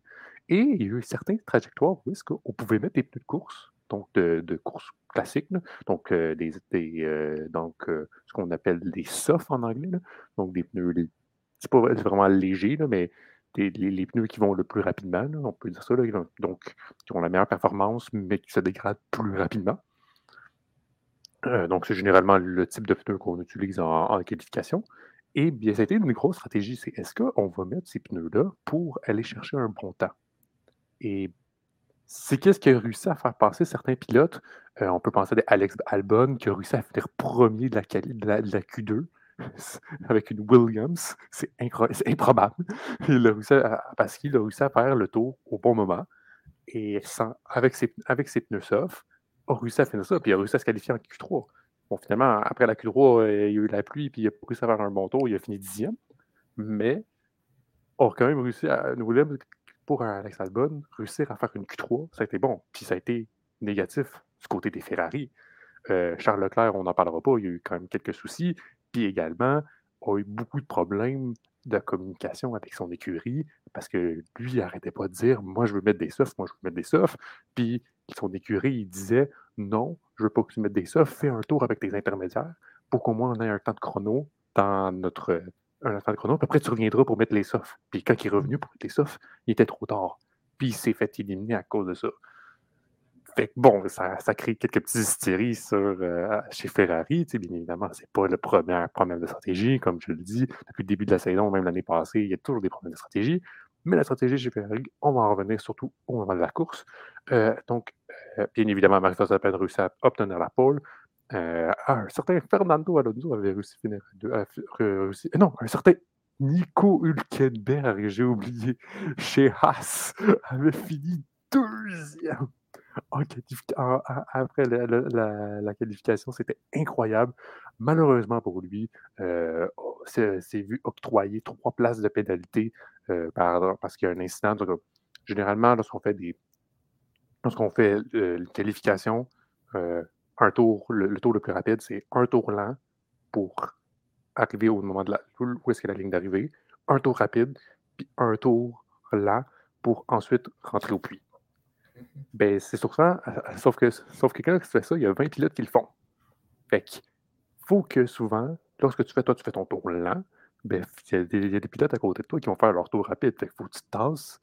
A: et il y a eu certaines trajectoires où est-ce qu'on pouvait mettre des pneus de course, donc de, de course classique, donc, euh, des, euh, euh, ce qu'on appelle des softs en anglais, donc des pneus, c'est pas vraiment léger, mais les, les pneus qui vont le plus rapidement, on peut dire ça, donc qui ont la meilleure performance, mais qui se dégradent plus rapidement. Euh, donc, c'est généralement le type de pneu qu'on utilise en, qualification. Et bien, ça a été une grosse stratégie, c'est est-ce qu'on va mettre ces pneus-là pour aller chercher un bon temps? Et c'est qu'est-ce qui a réussi à faire passer certains pilotes? Euh, on peut penser à Alex Albon qui a réussi à finir premier de la, quali- de la- de la Q2 avec une Williams. C'est improbable. Il a réussi parce qu'il a réussi à faire le tour au bon moment et avec, ses, avec ses pneus soft, a réussi à finir ça, puis il a réussi à se qualifier en Q3. Bon, finalement, après la Q3, euh, il y a eu la pluie, puis il a réussi à faire un bon tour, il a fini dixième, mais a quand même réussi à, Williams, pour Alex Albon, réussir à faire une Q3, ça a été bon, puis ça a été négatif du côté des Ferrari. Euh, Charles Leclerc, on n'en parlera pas, il y a eu quand même quelques soucis, puis également, a eu beaucoup de problèmes de communication avec son écurie, parce que lui, il n'arrêtait pas de dire Moi, je veux mettre des softs, moi, je veux mettre des softs. Puis son écurie, il disait Non, je veux pas que tu mettes des softs, fais un tour avec tes intermédiaires pour qu'au moins on ait un temps de chrono dans notre. Un temps de chrono, puis après tu reviendras pour mettre les softs. Puis quand il est revenu pour mettre les softs, il était trop tard. Puis il s'est fait éliminer à cause de ça. Bon, ça, crée quelques petites hystéries sur, euh, chez Ferrari. Tu sais, bien évidemment, c'est pas le premier problème de stratégie. Comme je le dis, depuis le début de la saison, même l'année passée, il y a toujours des problèmes de stratégie. Mais la stratégie chez Ferrari, on va en revenir surtout au moment de la course. Euh, donc, euh, bien évidemment, Marie Verstappen réussi à obtenir la pole. Un certain Fernando Alonso avait réussi à finir. non, un certain Nico Hülkenberg, j'ai oublié, chez Haas, avait fini deuxième en qualifi- en- en- après la, qualification. C'était incroyable. Malheureusement pour lui, euh, oh, s'est s'est vu octroyer trois places de pénalité euh, par- parce qu'il y a un incident. Généralement, lorsqu'on fait des lorsqu'on fait euh, une qualification, euh, un tour, le, le tour le plus rapide, c'est un tour lent pour arriver au moment de la, où est-ce que la ligne d'arrivée, un tour rapide, puis un tour lent pour ensuite rentrer au puits. Ben, c'est ça, euh, sauf que, sauf que quand tu fais ça, il y a 20 pilotes qui le font. Fait qu'il faut que souvent, lorsque tu fais, toi, tu fais ton tour lent, ben, il y, a des- pilotes à côté de toi qui vont faire leur tour rapide. Fait qu'il faut que tu tasses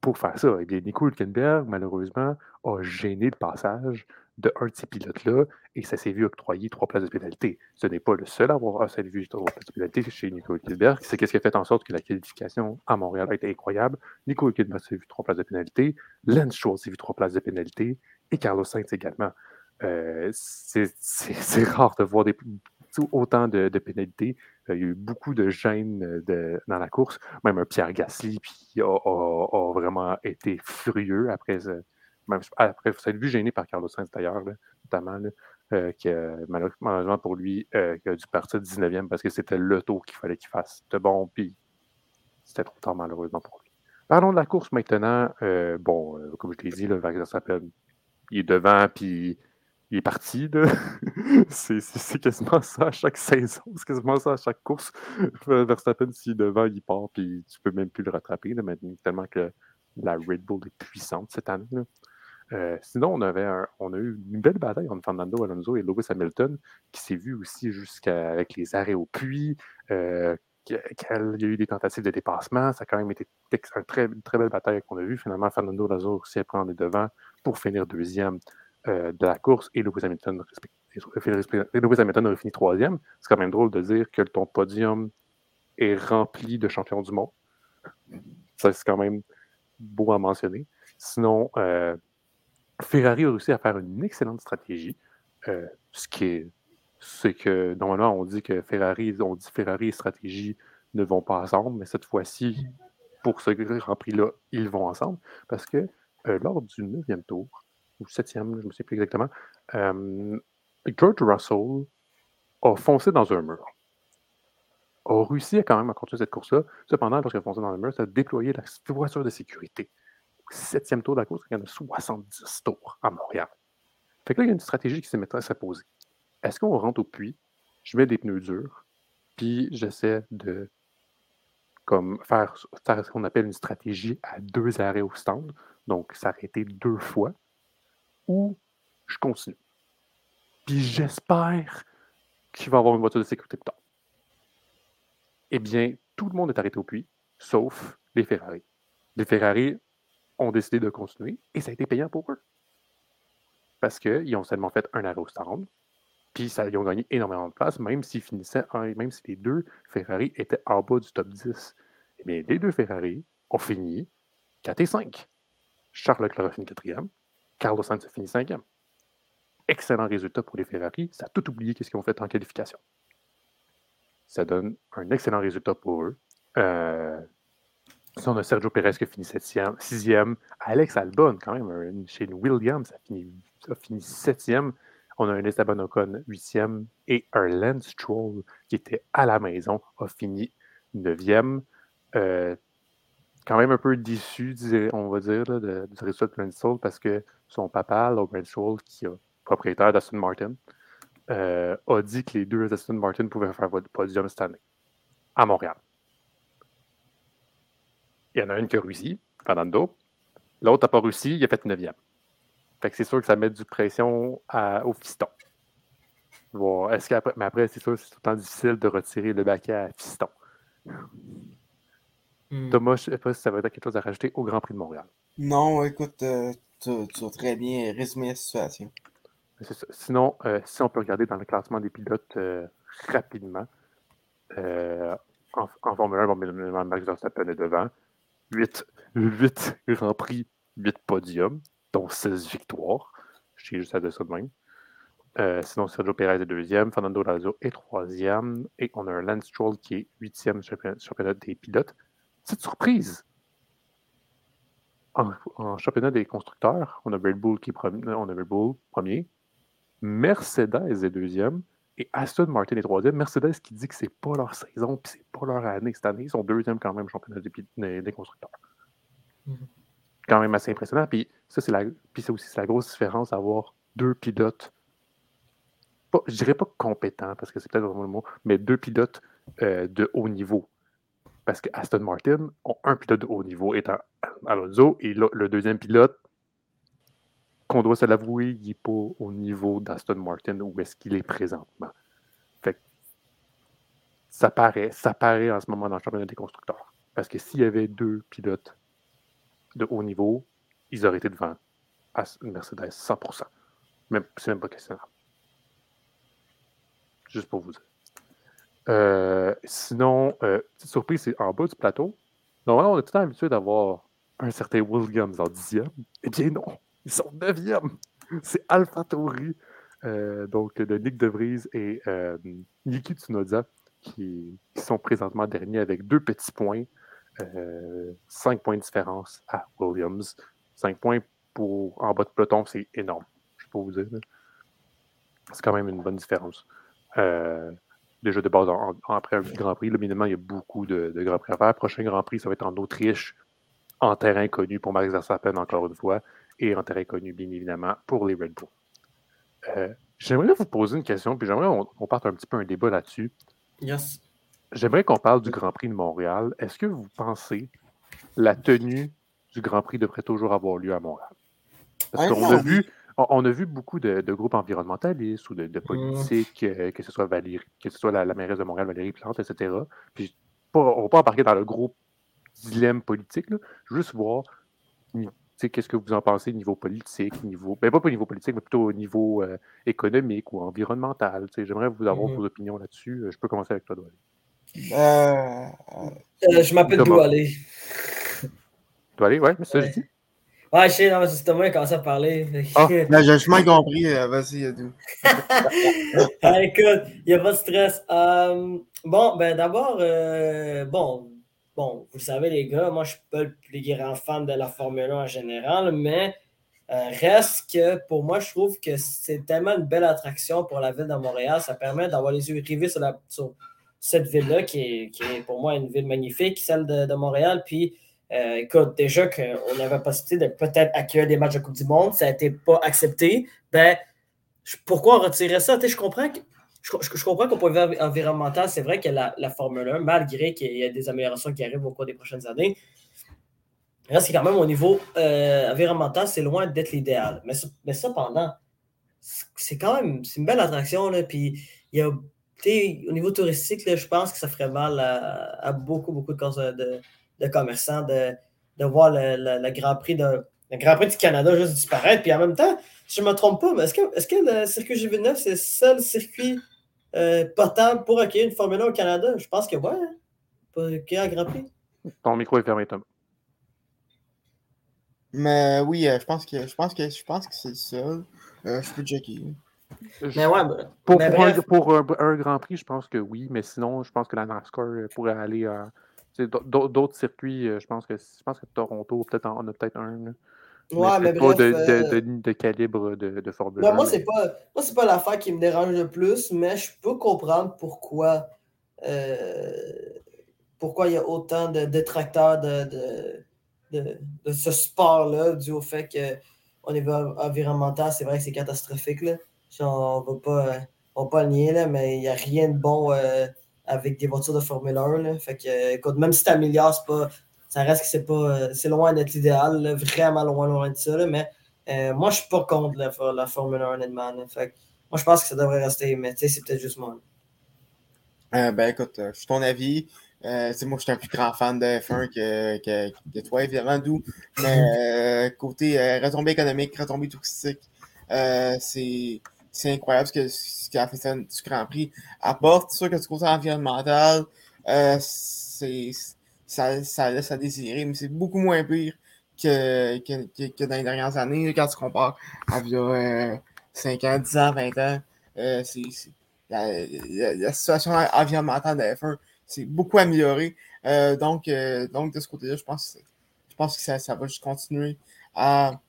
A: pour faire ça. Et bien, Nico Hülkenberg, malheureusement, a gêné le passage de un de ces pilotes-là et ça s'est vu octroyer trois places de pénalité. Ce n'est pas le seul à avoir s'être vu trois places de pénalité chez Nico Hülkenberg. C'est ce qui a fait en sorte que la qualification à Montréal a été incroyable. Nico Hülkenberg s'est vu trois places de pénalité. Lance Stroll s'est vu trois places de pénalité et Carlos Sainz également. Euh, c'est rare de voir autant de, pénalités. Il y a eu beaucoup de gêne euh, dans la course. Même un Pierre Gasly puis a, a- vraiment été furieux après, même, après s'être vu gêné par Carlos Sainz d'ailleurs, notamment, là, euh, qui, malheureusement pour lui, euh, qui a dû partir 19e parce que c'était le tour qu'il fallait qu'il fasse de bon, puis c'était trop tard malheureusement pour lui. Parlons de la course maintenant. Euh, bon, euh, comme je t'ai dit, le Verstappen, il est devant, puis il est parti. c'est quasiment ça à chaque saison. C'est quasiment ça à chaque course. Verstappen, s'il est devant, il part, puis tu peux même plus le rattraper, maintenant, tellement que la Red Bull est puissante cette année. là. Euh, sinon, on, avait on a eu une belle bataille entre Fernando Alonso et Lewis Hamilton, qui s'est vu aussi jusqu'avec les arrêts au puits. euh, qu'il y a eu des tentatives de dépassement. Ça a quand même été ex- un très- une très belle bataille qu'on a vue. Finalement, Fernando Alonso a réussi à prendre les devants pour finir deuxième euh, de la course et Lewis Hamilton, et Lewis Hamilton a fini troisième. C'est quand même drôle de dire que ton podium est rempli de champions du monde. Ça, c'est quand même beau à mentionner. Sinon, euh, Ferrari a réussi à faire une excellente stratégie. euh, ce qui est, c'est que normalement, on dit que Ferrari, on dit Ferrari et stratégie ne vont pas ensemble, mais cette fois-ci, pour ce Grand Prix-là, ils vont ensemble. Parce que euh, lors du neuvième tour, ou septième, je ne sais plus exactement, euh, George Russell a foncé dans un mur. A réussi quand même à continuer cette course-là. Cependant, lorsqu'il a foncé dans le mur, ça a déployé la voiture de sécurité. Septième tour de la course, il y en a 70 tours à Montréal. Fait que là, il y a une stratégie qui s'est mise à s'imposer. Est-ce qu'on rentre au puits, je mets des pneus durs, puis j'essaie de comme faire, faire ce qu'on appelle une stratégie à deux arrêts au stand, donc s'arrêter deux fois, ou je continue. Puis j'espère qu'il va avoir une voiture de sécurité plus tard. Eh bien, tout le monde est arrêté au puits, sauf les Ferrari. Les Ferrari ont décidé de continuer et ça a été payant pour eux. Parce qu'ils ont seulement fait un arrêt au stand, puis ça, ils ont gagné énormément de place, même s'ils finissaient, même si les deux Ferrari étaient en bas du top 10. Eh bien, les deux Ferrari ont fini 4 et 5. Charles Leclerc a fini quatrième, Carlos Sainz a fini cinquième. Excellent résultat pour les Ferrari. Ça a tout oublié qu'est-ce qu'ils ont fait en qualification. Ça donne un excellent résultat pour eux. Euh, on a Sergio Perez qui a fini septième, sixième. Alex Albon, quand même, chez Williams, a fini, a fini septième. On a un Esteban Ocon huitième et un Lance Stroll qui était à la maison a fini neuvième. Euh, quand même un peu déçu, on va dire, du résultat de Stroll parce que son papa, Logan Stroll, qui est propriétaire d'Aston Martin, euh, a dit que les deux Aston Martin pouvaient faire votre podium cette année à Montréal. Il y en a une qui a réussi, Fernando. L'autre n'a pas réussi, il a fait neuvième. Fait que c'est sûr que ça met du pression au fiston. est-ce qu'après, mais après, c'est sûr que c'est tout le temps difficile de retirer le baquet à fiston. Hmm. Thomas, je ne sais pas si ça va être quelque chose à rajouter au Grand Prix de Montréal.
B: Non, écoute, euh, tu, as très bien résumé la situation.
A: Sinon, euh, si on peut regarder dans le classement des pilotes euh, rapidement, en, en, Formule 1, bon, Max Verstappen est devant. 8, 8 Grands Prix, 8 podiums, dont 16 victoires. Je suis juste à de ça de même. sinon, Sergio Perez est deuxième, Fernando Alonso est troisième, et on a un Lance Stroll qui est huitième championnat, championnat des pilotes. Cette surprise, en, championnat des constructeurs, on a Red Bull qui premier, on a Red Bull premier, Mercedes est deuxième et Aston Martin est troisième. Mercedes qui dit que c'est pas leur saison puis c'est pas leur année cette année, ils sont deuxième quand même championnat des, constructeurs. Mm-hmm. Quand même assez impressionnant. Puis ça c'est la, puis aussi c'est la grosse différence d'avoir deux pilotes. Pas, je dirais pas compétents parce que c'est peut-être vraiment le mot, mais deux pilotes euh, de haut niveau parce que Aston Martin ont un pilote de haut niveau étant Alonso et le, deuxième pilote, qu'on doit se l'avouer, il n'est pas au niveau d'Aston Martin où est-ce qu'il est présentement. Fait ça paraît, ça paraît en ce moment dans le championnat des constructeurs. Parce que s'il y avait deux pilotes de haut niveau, ils auraient été devant Mercedes 100%. Même, c'est même pas questionnable. Juste pour vous dire. Euh, sinon, euh, petite surprise, c'est en bas du plateau. Normalement, on est tout le temps habitué d'avoir un certain Williams en dixième. Eh bien non, ils sont neuvième. C'est Alpha euh, donc de Nick DeVries et euh, Tsunoda, qui, sont présentement derniers avec deux petits points. cinq points de différence à Williams. Cinq points pour en bas de peloton, c'est énorme. Je peux vous dire. C'est quand même une bonne différence. Euh, déjà de base après un Grand Prix. Là, il y a beaucoup de, de Grands Prix à faire. Prochain Grand Prix, ça va être en Autriche, en terrain connu pour Max Verstappen, encore une fois, et en terrain connu, bien évidemment, pour les Red Bull. Euh, j'aimerais vous poser une question, puis j'aimerais qu'on parte un petit peu un débat là-dessus.
C: Yes.
A: J'aimerais qu'on parle du Grand Prix de Montréal. Est-ce que vous pensez la tenue du Grand Prix devrait toujours avoir lieu à Montréal? Parce qu'on a vu, on, a vu beaucoup de, groupes environnementalistes ou de, mmh. politiques, euh, que ce soit Valérie, que ce soit la, mairesse de Montréal, Valérie Plante, etc. Puis, on ne va pas embarquer dans le gros dilemme politique, juste voir qu'est-ce que vous en pensez niveau politique, niveau. Ben, pas au niveau politique, mais plutôt au niveau euh, économique ou environnemental. J'aimerais vous avoir mmh. vos opinions là-dessus. Je peux commencer avec toi, Doualé.
C: Euh, je m'appelle Doualé.
A: Doualé, ouais, mais ça, je dis.
C: Ouais, je sais, non, c'est moi qui a commencé à parler.
B: Ah, j'ai mal compris. Euh, vas-y, Yadou.
C: ah, écoute, il n'y a pas de stress. Euh, bon, ben d'abord, euh, bon, bon, vous savez, les gars, moi, je suis pas le plus grand fan de la Formule 1 en général, mais reste que pour moi, je trouve que c'est tellement une belle attraction pour la ville de Montréal. Ça permet d'avoir les yeux rivés sur, cette ville-là, qui est, pour moi une ville magnifique, celle de, Montréal. Puis, euh, écoute, déjà qu'on avait la possibilité de peut-être accueillir des matchs de Coupe du Monde, ça n'a été pas accepté. Ben, pourquoi retirer ça? Je comprends que. Je, comprends qu'au point de vue environnemental, c'est vrai que la, la Formule 1, malgré qu'il y ait des améliorations qui arrivent au cours des prochaines années, reste quand même au niveau euh, environnemental, c'est loin d'être l'idéal. Mais, mais cependant, c'est quand même une belle attraction. Là, puis il y a, au niveau touristique, je pense que ça ferait mal à, beaucoup, beaucoup de, de, commerçants de, voir le, Grand Prix du Canada juste disparaître. Puis en même temps, si je ne me trompe pas, est-ce que, est que le circuit G29, c'est le seul circuit euh, potable pour accueillir une Formule 1 au Canada? Je pense que oui. Hein? Pour accueillir un Grand Prix.
A: Ton micro est fermé, Tom.
B: Mais oui, euh, je pense que je pense que je pense que c'est le seul. Euh, je peux checker.
C: Mais ouais,
A: pour, pour, un, Grand Prix, je pense que oui, mais sinon, je pense que la NASCAR pourrait aller à d'autres circuits. Je pense que je pense que Toronto, peut-être en, a peut-être un.
C: Ouais, mais,
A: bref,
C: pas
A: de, de, calibre de, de Formule 1.
C: Moi, c'est pas, moi, pas l'affaire qui me dérange le plus, mais je peux comprendre pourquoi euh, pourquoi il y a autant de détracteurs de, de, ce sport-là, dû au fait qu'au niveau environnemental, c'est vrai que c'est catastrophique. Là. On ne va pas, on pas le nier, là, mais il n'y a rien de bon euh, avec des voitures de Formule 1. Là. Fait que, écoute, même si tu améliores, pas, ça reste que c'est pas euh, c'est loin d'être l'idéal, vraiment loin, loin de ça. mais euh, moi, je suis pas contre la, la Formule 1, honnêtement. Fait moi, je pense que ça devrait rester, mais c'est peut-être juste moi.
B: Euh, ben écoute, je suis ton avis. c'est moi, je suis un plus grand fan de F1 que, que, toi, évidemment, d'où. Mais côté retombée économique, retombée touristique, c'est c'est incroyable ce que, ce qu'a fait du Grand Prix apporte. C'est sûr que du côté environnemental, c'est ça, laisse à désirer, mais c'est beaucoup moins pire que, que, dans les dernières années, quand tu compares à il 5 ans, 10 ans, 20 ans. Euh, la, situation environnementale de F1 s'est beaucoup améliorée. Euh, donc, euh, donc, de ce côté-là, je pense, je pense que ça, ça va juste continuer à,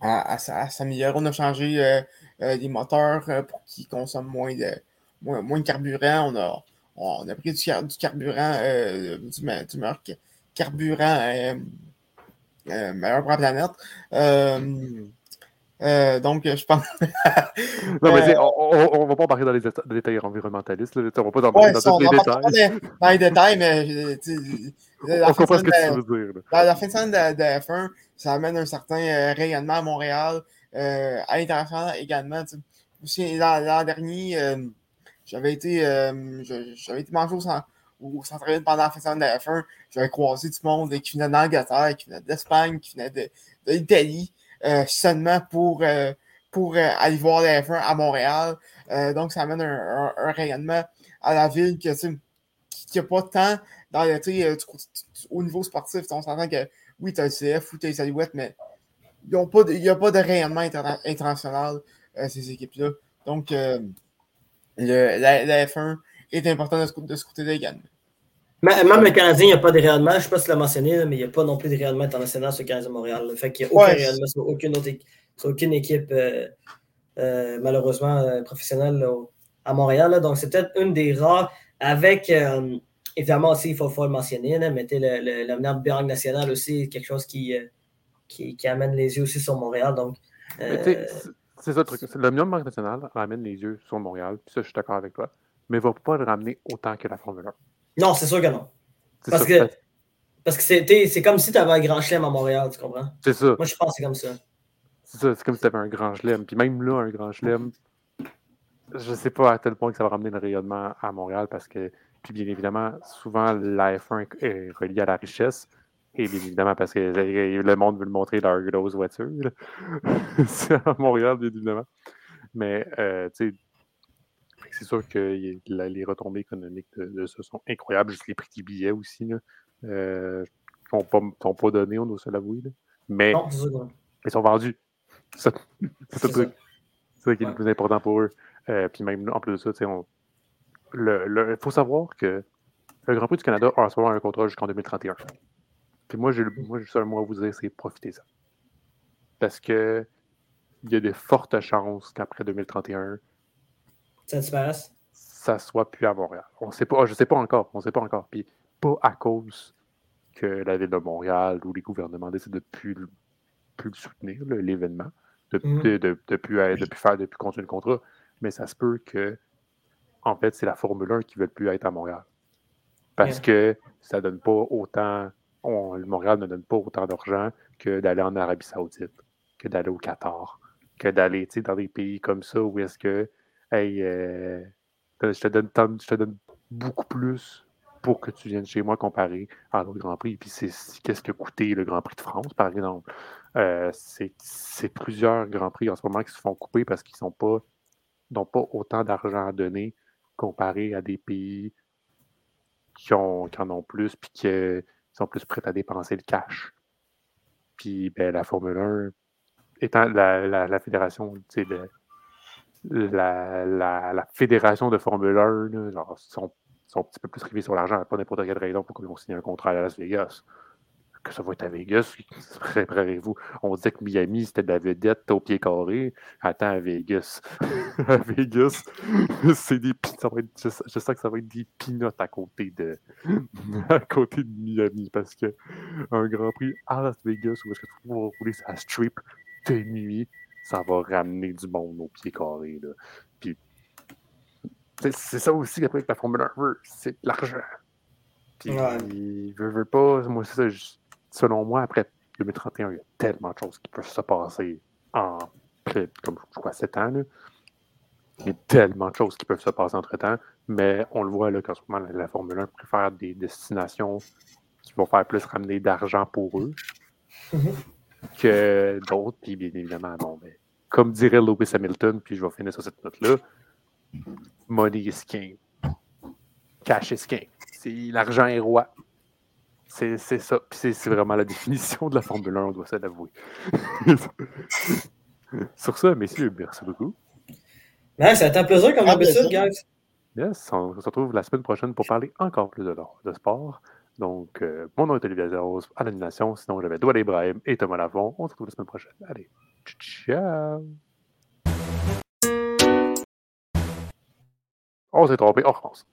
B: à, s'améliorer. On a changé les moteurs pour qu'ils consomment moins de, moins, moins de carburant. On a, on a pris du, du carburant, euh, du, du, meilleur carburant euh, euh, meilleur pour la planète. Euh, donc, je pense.
A: non, mais on, ne va pas embarquer dans les détails environnementalistes. Là. On va pas embarquer dans tous les détails.
B: Dans, les détails, mais.
A: on comprend ce que tu veux dire.
B: la fin de semaine de, F1, ça amène un certain rayonnement à Montréal, à l'international également. Aussi, l'an dernier, j'avais été, euh, j'avais été manger au, centre pendant la fin de la F1. J'avais croisé du monde qui venait d'Angleterre, qui venait d'Espagne, qui venait de, d'Italie, euh, seulement pour, euh, pour aller voir la F1 à Montréal. donc, ça amène un, rayonnement à la ville qui n'a pas tant dans le, au niveau sportif. On s'entend que oui, tu as le CF ou tu as les Alouettes, mais il n'y a pas de rayonnement international, ces équipes-là. Donc, le, la, F1 est important de ce, de ce côté-là également.
C: Même le Canadien, il n'y a pas de rayonnement. Je ne sais pas si tu l'as mentionné, mais il n'y a pas non plus de rayonnement international sur le Canadien Montréal. Le fait qu'il n'y a aucun rayonnement sur aucune, autre, aucune équipe, euh, euh, malheureusement, euh, professionnelle à Montréal. Donc, c'est peut-être une des rares avec. évidemment, aussi, il faut, faut le mentionner, là, mais l'avenir de Bianc national aussi, quelque chose qui, qui, qui, amène les yeux aussi sur Montréal. Donc,
A: c'est ça le truc. Le Banque national ramène les yeux sur Montréal, puis ça, je suis d'accord avec toi, mais ne va pas le ramener autant que la Formule 1.
C: Non, c'est sûr que non. Parce que, parce que c'est comme si tu avais un grand chelem à Montréal, tu comprends?
A: C'est ça.
C: Moi, je pense que c'est comme ça.
A: C'est ça, c'est comme si tu avais un grand chelem. Puis même là, un grand chelem, je ne sais pas à tel point que ça va ramener le rayonnement à Montréal parce que, puis bien évidemment, souvent, la F1 est reliée à la richesse. Et bien évidemment, parce que le monde veut le montrer leur grosse voiture. c'est à Montréal, bien évidemment. Mais, euh, tu sais, c'est sûr que les retombées économiques de, ça sont incroyables. Juste les prix des billets aussi, là, euh, sont, pas, sont pas donnés, on doit se l'avouer. Mais ils sont vendus. C'est ça, ça qui est le plus important pour eux. Euh, puis même, en plus de ça, il le, faut savoir que le Grand Prix du Canada a un contrat jusqu'en 2031. Puis moi, j'ai moi, mot à vous dire, c'est profiter ça. Parce que il y a de fortes chances qu'après 2031,
C: ça disparaisse?
A: Ça soit plus à Montréal. On sait pas, je ne sais pas encore. On ne sait pas encore. Puis pas à cause que la ville de Montréal ou les gouvernements décident de plus, plus soutenir, l'événement, de, mm. de, de, de, plus, de plus faire, de plus continuer le contrat. Mais ça se peut que, en fait, c'est la Formule 1 qui ne veut plus être à Montréal. Parce que ça ne donne pas autant on, Montréal ne donne pas autant d'argent que d'aller en Arabie Saoudite, que d'aller au Qatar, que d'aller dans des pays comme ça où est-ce que, hey, euh, je, te donne, je te donne beaucoup plus pour que tu viennes chez moi comparé à l'autre Grand Prix. Puis c'est qu'est-ce que coûté le Grand Prix de France, par exemple. Euh, c'est plusieurs Grands Prix en ce moment qui se font couper parce qu'ils n'ont pas, pas autant d'argent à donner comparé à des pays qui, qui en ont plus puis qui sont plus prêts à dépenser le cash. Puis ben, la Formule 1, étant la, la, la fédération, la, la, fédération de Formule 1, genre, sont sont un petit peu plus rivés sur l'argent, pas n'importe quelle raison pour qu'ils vont signer un contrat à Las Vegas. Que ça va être à Vegas, préparez-vous. On disait que Miami, c'était de la vedette au pied carré. Attends, à Vegas. à Vegas, c'est des ça va être, je, sais que ça va être des pinottes à côté de à côté de Miami parce que un Grand Prix à Las Vegas où est-ce que tu vas rouler sa strip de nuit, ça va ramener du monde au pied carré. Là. Puis c'est ça aussi avec la Formule 1 c'est l'argent. Puis, il veut, veut pas, moi, c'est ça, selon moi, après 2031, il y a tellement de choses qui peuvent se passer en, comme je crois, 7 ans. Il y a tellement de choses qui peuvent se passer entre-temps, mais on le voit là qu'en ce moment, la, Formule 1 préfère des destinations qui vont faire plus ramener d'argent pour eux que d'autres. Puis bien évidemment, bon, ben, comme dirait Lewis Hamilton, puis je vais finir sur cette note-là, money is king. Cash is king. L'argent est roi. C'est ça. C'est vraiment la définition de la Formule 1, on doit s'avouer. Sur ça, messieurs, merci beaucoup.
C: Ouais, ça a été un plaisir comme d'habitude, guys.
A: Yes, on se retrouve la semaine prochaine pour parler encore plus de, de sport. Donc, euh, mon nom est Olivier Zeros à l'animation. Sinon, j'avais Doual Ibrahim et Thomas Lavon. On se retrouve la semaine prochaine. Allez, ciao! On s'est trompé, on recommence.